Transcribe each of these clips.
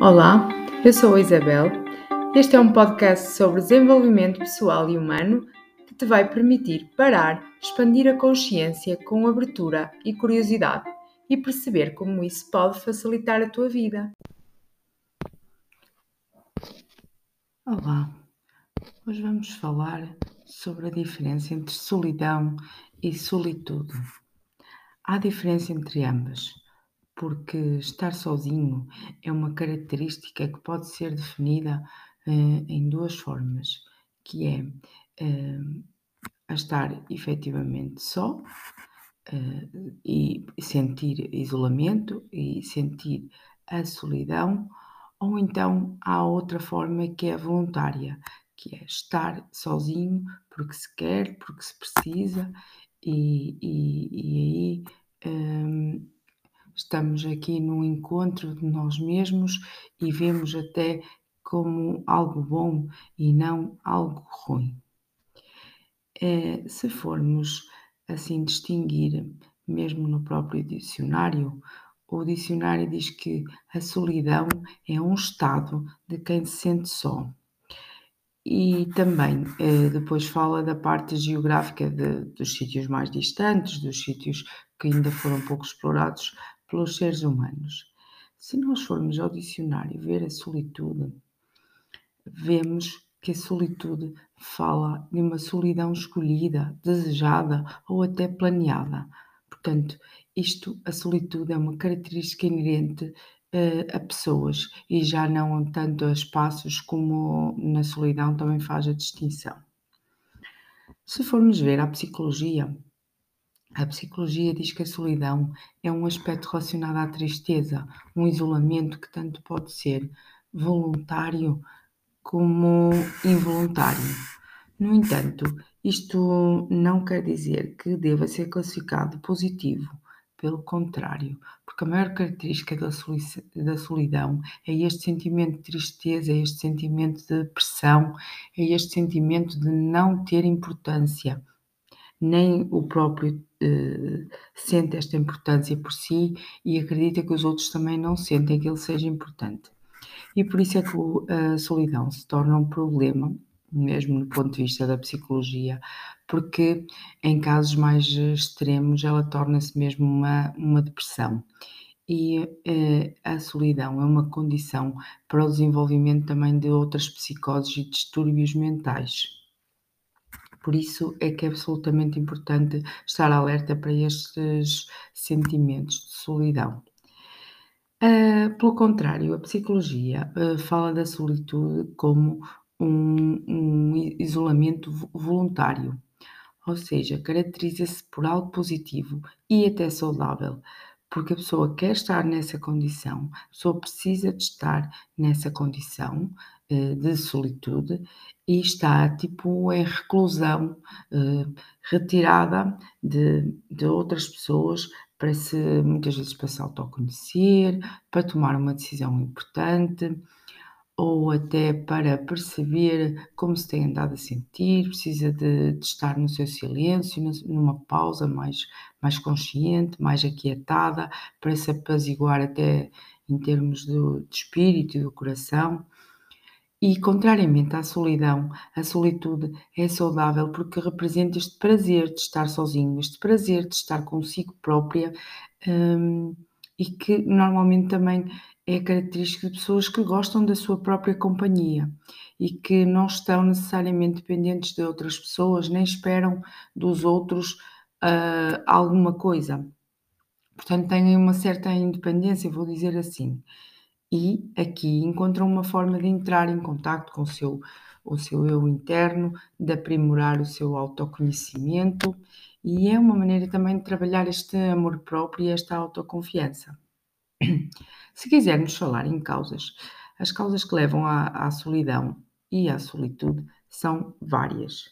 Olá, eu sou a Isabel. Este é um podcast sobre desenvolvimento pessoal e humano que te vai permitir parar, expandir a consciência com abertura e curiosidade e perceber como isso pode facilitar a tua vida. Olá, hoje vamos falar sobre a diferença entre solidão e solitude. Há diferença entre ambas porque estar sozinho é uma característica que pode ser definida uh, em duas formas, que é uh, a estar efetivamente só uh, e sentir isolamento e sentir a solidão, ou então há outra forma que é voluntária, que é estar sozinho porque se quer, porque se precisa, e, e, e aí um, estamos aqui no encontro de nós mesmos e vemos até como algo bom e não algo ruim. É, se formos assim distinguir, mesmo no próprio dicionário, o dicionário diz que a solidão é um estado de quem se sente só. E também eh, depois fala da parte geográfica de, dos sítios mais distantes, dos sítios que ainda foram pouco explorados pelos seres humanos. Se nós formos ao dicionário ver a solitude, vemos que a solitude fala de uma solidão escolhida, desejada ou até planeada. Portanto, isto, a solitude é uma característica inerente uh, a pessoas e já não tanto a espaços como na solidão também faz a distinção. Se formos ver a psicologia, a psicologia diz que a solidão é um aspecto relacionado à tristeza, um isolamento que tanto pode ser voluntário como involuntário. No entanto, isto não quer dizer que deva ser classificado positivo, pelo contrário, porque a maior característica da solidão é este sentimento de tristeza, é este sentimento de depressão, é este sentimento de não ter importância nem o próprio eh, sente esta importância por si e acredita que os outros também não sentem que ele seja importante. E por isso é que a solidão se torna um problema, mesmo no ponto de vista da psicologia, porque em casos mais extremos ela torna-se mesmo uma, uma depressão. E eh, a solidão é uma condição para o desenvolvimento também de outras psicoses e distúrbios mentais. Por isso é que é absolutamente importante estar alerta para estes sentimentos de solidão. Uh, pelo contrário, a psicologia uh, fala da solitude como um, um isolamento voluntário, ou seja, caracteriza-se por algo positivo e até saudável, porque a pessoa quer estar nessa condição, a pessoa precisa de estar nessa condição de solitude e está tipo em reclusão, eh, retirada de, de outras pessoas para se, muitas vezes para se autoconhecer, para tomar uma decisão importante ou até para perceber como se tem andado a sentir, precisa de, de estar no seu silêncio, numa pausa mais, mais consciente, mais aquietada, para se apaziguar até em termos do, de espírito e do coração. E, contrariamente à solidão, a solitude é saudável porque representa este prazer de estar sozinho, este prazer de estar consigo própria hum, e que normalmente também é característica de pessoas que gostam da sua própria companhia e que não estão necessariamente dependentes de outras pessoas, nem esperam dos outros uh, alguma coisa. Portanto, têm uma certa independência, vou dizer assim e aqui encontram uma forma de entrar em contato com o seu, o seu eu interno, de aprimorar o seu autoconhecimento e é uma maneira também de trabalhar este amor próprio e esta autoconfiança. Se quisermos falar em causas, as causas que levam à, à solidão e à solitude são várias.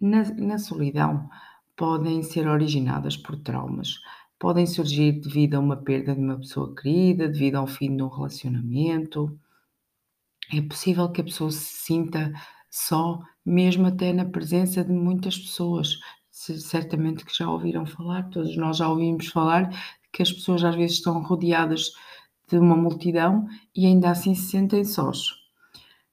Na, na solidão podem ser originadas por traumas, podem surgir devido a uma perda de uma pessoa querida, devido ao fim de um relacionamento. É possível que a pessoa se sinta só, mesmo até na presença de muitas pessoas. Certamente que já ouviram falar, todos nós já ouvimos falar que as pessoas às vezes estão rodeadas de uma multidão e ainda assim se sentem sós.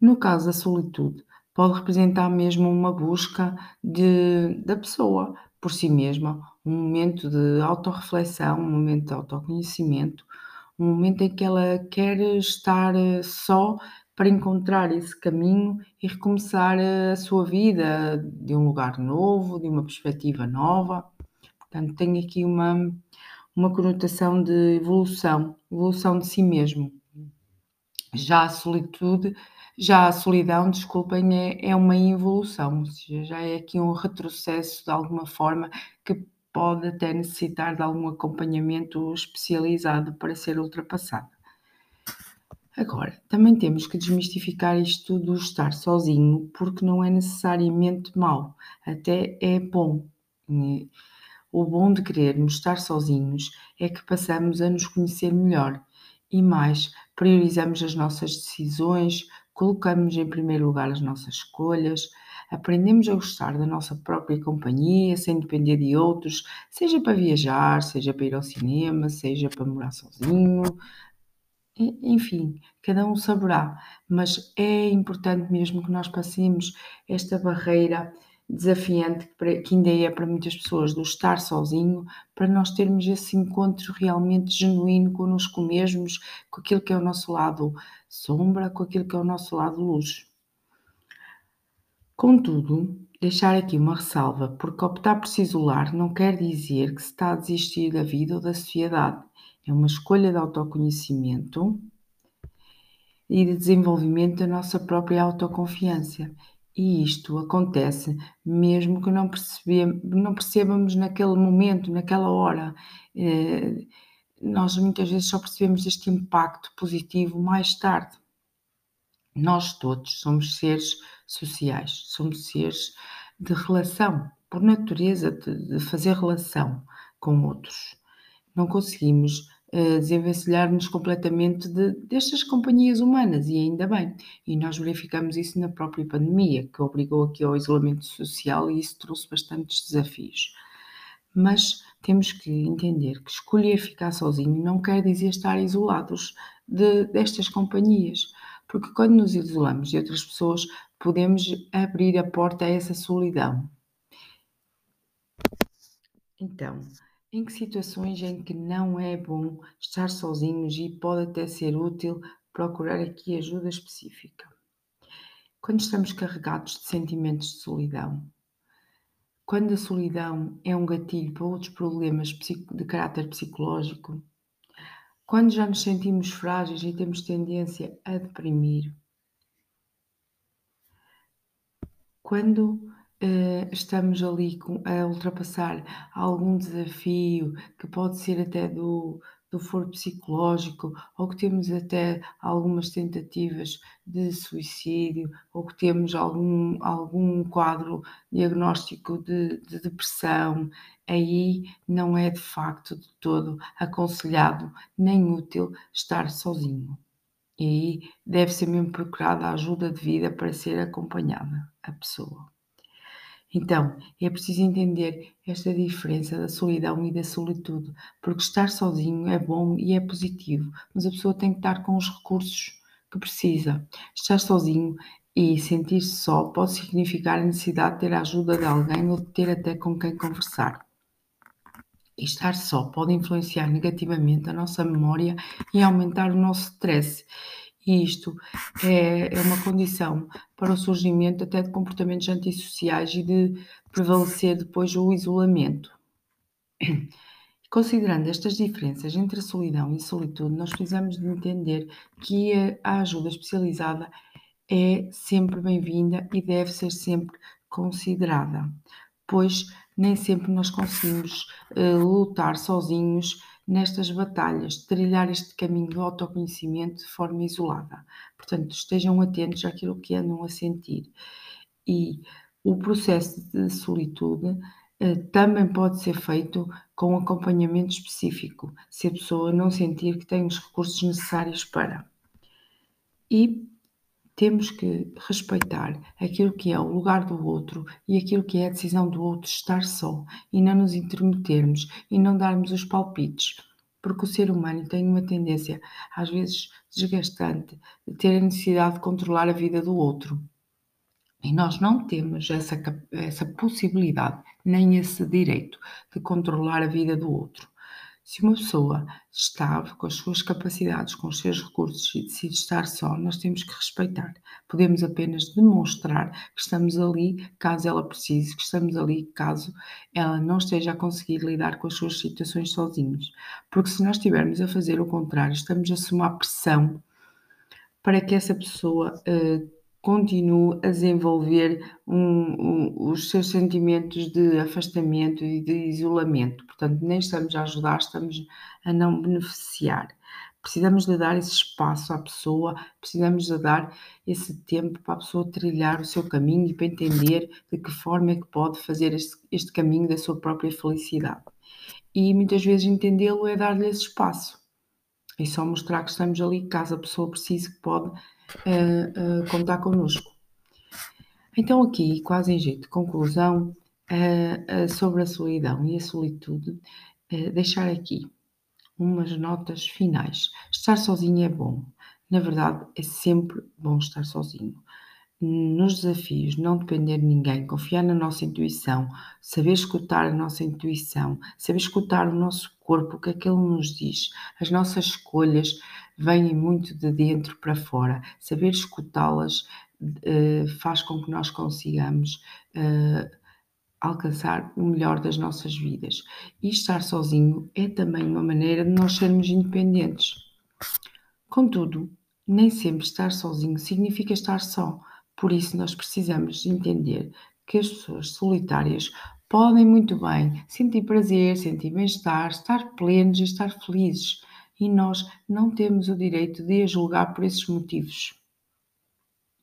No caso da solitude, pode representar mesmo uma busca de, da pessoa por si mesma, um momento de autorreflexão, um momento de autoconhecimento, um momento em que ela quer estar eh, só para encontrar esse caminho e recomeçar a sua vida de um lugar novo, de uma perspectiva nova. Portanto, tem aqui uma, uma conotação de evolução, evolução de si mesmo. Já a solitude, já a solidão, desculpem, é, é uma involução, ou seja, já é aqui um retrocesso de alguma forma que pode até necessitar de algum acompanhamento especializado para ser ultrapassado. Agora, também temos que desmistificar isto do estar sozinho, porque não é necessariamente mau, até é bom. O bom de querermos estar sozinhos é que passamos a nos conhecer melhor e mais, priorizamos as nossas decisões, colocamos em primeiro lugar as nossas escolhas, aprendemos a gostar da nossa própria companhia sem depender de outros, seja para viajar, seja para ir ao cinema, seja para morar sozinho, enfim, cada um saberá, mas é importante mesmo que nós passemos esta barreira desafiante que ainda é para muitas pessoas do estar sozinho, para nós termos esse encontro realmente genuíno connosco mesmos, com aquilo que é o nosso lado sombra, com aquilo que é o nosso lado luz. Contudo, deixar aqui uma ressalva, porque optar por se isolar não quer dizer que se está a desistir da vida ou da sociedade. É uma escolha de autoconhecimento e de desenvolvimento da nossa própria autoconfiança. E isto acontece mesmo que não, não percebamos naquele momento, naquela hora. Eh, nós muitas vezes só percebemos este impacto positivo mais tarde. Nós todos somos seres sociais, somos seres de relação, por natureza, de, de fazer relação com outros. Não conseguimos uh, desenvencilhar-nos completamente de, destas companhias humanas, e ainda bem. E nós verificamos isso na própria pandemia, que obrigou aqui ao isolamento social e isso trouxe bastantes desafios. Mas temos que entender que escolher ficar sozinho não quer dizer estar isolados de, destas companhias, porque quando nos isolamos de outras pessoas, podemos abrir a porta a essa solidão. Então, em que situações em que não é bom estar sozinhos e pode até ser útil procurar aqui ajuda específica. Quando estamos carregados de sentimentos de solidão, quando a solidão é um gatilho para outros problemas de caráter psicológico, quando já nos sentimos frágeis e temos tendência a deprimir, quando uh, estamos ali com, a ultrapassar algum desafio que pode ser até do, do foro psicológico, ou que temos até algumas tentativas de suicídio, ou que temos algum, algum quadro diagnóstico de, de depressão, aí não é de facto de todo aconselhado nem útil estar sozinho. E aí deve ser mesmo procurada a ajuda devida para ser acompanhada a pessoa. Então, é preciso entender esta diferença da solidão e da solitude, porque estar sozinho é bom e é positivo, mas a pessoa tem que estar com os recursos que precisa. Estar sozinho e sentir-se só pode significar a necessidade de ter a ajuda de alguém ou de ter até com quem conversar. E estar só pode influenciar negativamente a nossa memória e aumentar o nosso stress e isto é, é uma condição para o surgimento até de comportamentos antissociais e de prevalecer depois o isolamento. Considerando estas diferenças entre a solidão e a solitude, nós precisamos de entender que a ajuda especializada é sempre bem-vinda e deve ser sempre considerada, pois nem sempre nós conseguimos uh, lutar sozinhos nestas batalhas, trilhar este caminho do autoconhecimento de forma isolada. Portanto, estejam atentos àquilo que andam a sentir. E o processo de solitude eh, também pode ser feito com acompanhamento específico, se a pessoa não sentir que tem os recursos necessários para. E temos que respeitar aquilo que é o lugar do outro e aquilo que é a decisão do outro estar só e não nos intermetermos e não darmos os palpites, porque o ser humano tem uma tendência, às vezes desgastante, de ter a necessidade de controlar a vida do outro. E nós não temos essa, essa possibilidade, nem esse direito de controlar a vida do outro. Se uma pessoa está com as suas capacidades, com os seus recursos e decide estar só, nós temos que respeitar. Podemos apenas demonstrar que estamos ali caso ela precise, que estamos ali caso ela não esteja a conseguir lidar com as suas situações sozinhos. Porque se nós estivermos a fazer o contrário, estamos a somar pressão para que essa pessoa uh, continue a desenvolver um, um, os seus sentimentos de afastamento e de isolamento. Portanto, nem estamos a ajudar, estamos a não beneficiar. Precisamos de dar esse espaço à pessoa, precisamos de dar esse tempo para a pessoa trilhar o seu caminho e para entender de que forma é que pode fazer este, este caminho da sua própria felicidade. E muitas vezes entendê-lo é dar-lhe esse espaço. E só mostrar que estamos ali caso a pessoa precise que pode uh, uh, contar connosco. Então, aqui, quase em jeito de conclusão, uh, sobre a solidão e a solitude, deixar aqui umas notas finais. Estar sozinho é bom. Na verdade, é sempre bom estar sozinho. Nos desafios, não depender de ninguém, confiar na nossa intuição, saber escutar a nossa intuição, saber escutar o nosso corpo, o que é que ele nos diz, as nossas escolhas, vêm muito de dentro para fora. Saber escutá-las uh, faz com que nós consigamos uh, alcançar o melhor das nossas vidas. E estar sozinho é também uma maneira de nós sermos independentes. Contudo, nem sempre estar sozinho significa estar só. Por isso, nós precisamos entender que as pessoas solitárias podem muito bem sentir prazer, sentir bem-estar, estar plenos e estar felizes e nós não temos o direito de a julgar por esses motivos.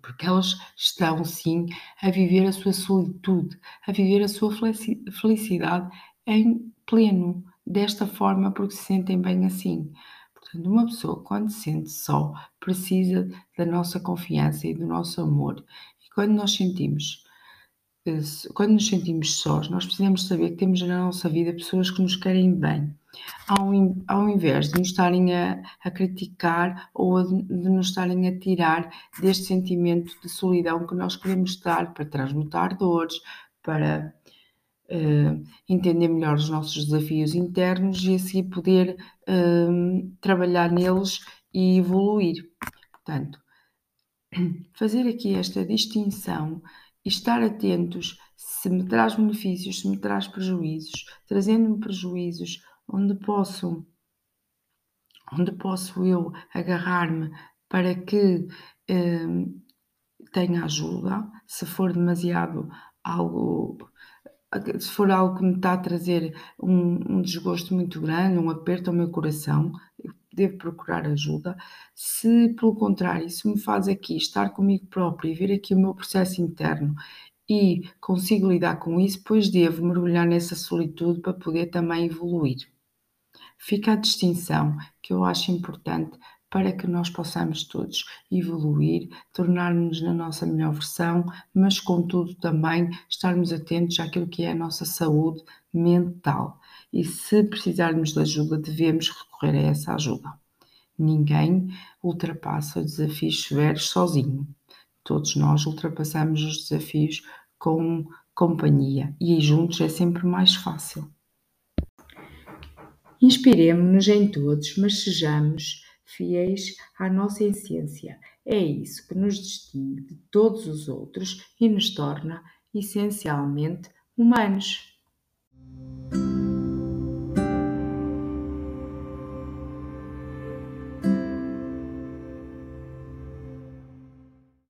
Porque elas estão, sim, a viver a sua solitude, a viver a sua felicidade em pleno, desta forma, porque se sentem bem assim. Portanto, uma pessoa, quando se sente só, precisa da nossa confiança e do nosso amor. E quando nós sentimos quando nos sentimos sós, nós precisamos saber que temos na nossa vida pessoas que nos querem bem, ao, ao invés de nos estarem a, a criticar ou de, de nos estarem a tirar deste sentimento de solidão que nós queremos estar para transmutar dores, para uh, entender melhor os nossos desafios internos e assim poder uh, trabalhar neles e evoluir. Portanto, fazer aqui esta distinção e estar atentos se me traz benefícios, se me traz prejuízos, trazendo-me prejuízos, onde posso, onde posso eu agarrar-me para que eh, tenha ajuda, se for demasiado algo, se for algo que me está a trazer um, um desgosto muito grande, um aperto ao meu coração, devo procurar ajuda. Se, pelo contrário, isso me faz aqui estar comigo próprio e ver aqui o meu processo interno e consigo lidar com isso, pois devo mergulhar nessa solitude para poder também evoluir. Fica a distinção que eu acho importante para que nós possamos todos evoluir, tornar-nos na nossa melhor versão, mas contudo também estarmos atentos àquilo que é a nossa saúde mental e se precisarmos de ajuda, devemos recorrer a essa ajuda. Ninguém ultrapassa desafios severos sozinho. Todos nós ultrapassamos os desafios com companhia e juntos é sempre mais fácil. Inspiremos-nos em todos, mas sejamos fiéis à nossa essência. É isso que nos distingue de todos os outros e nos torna essencialmente humanos.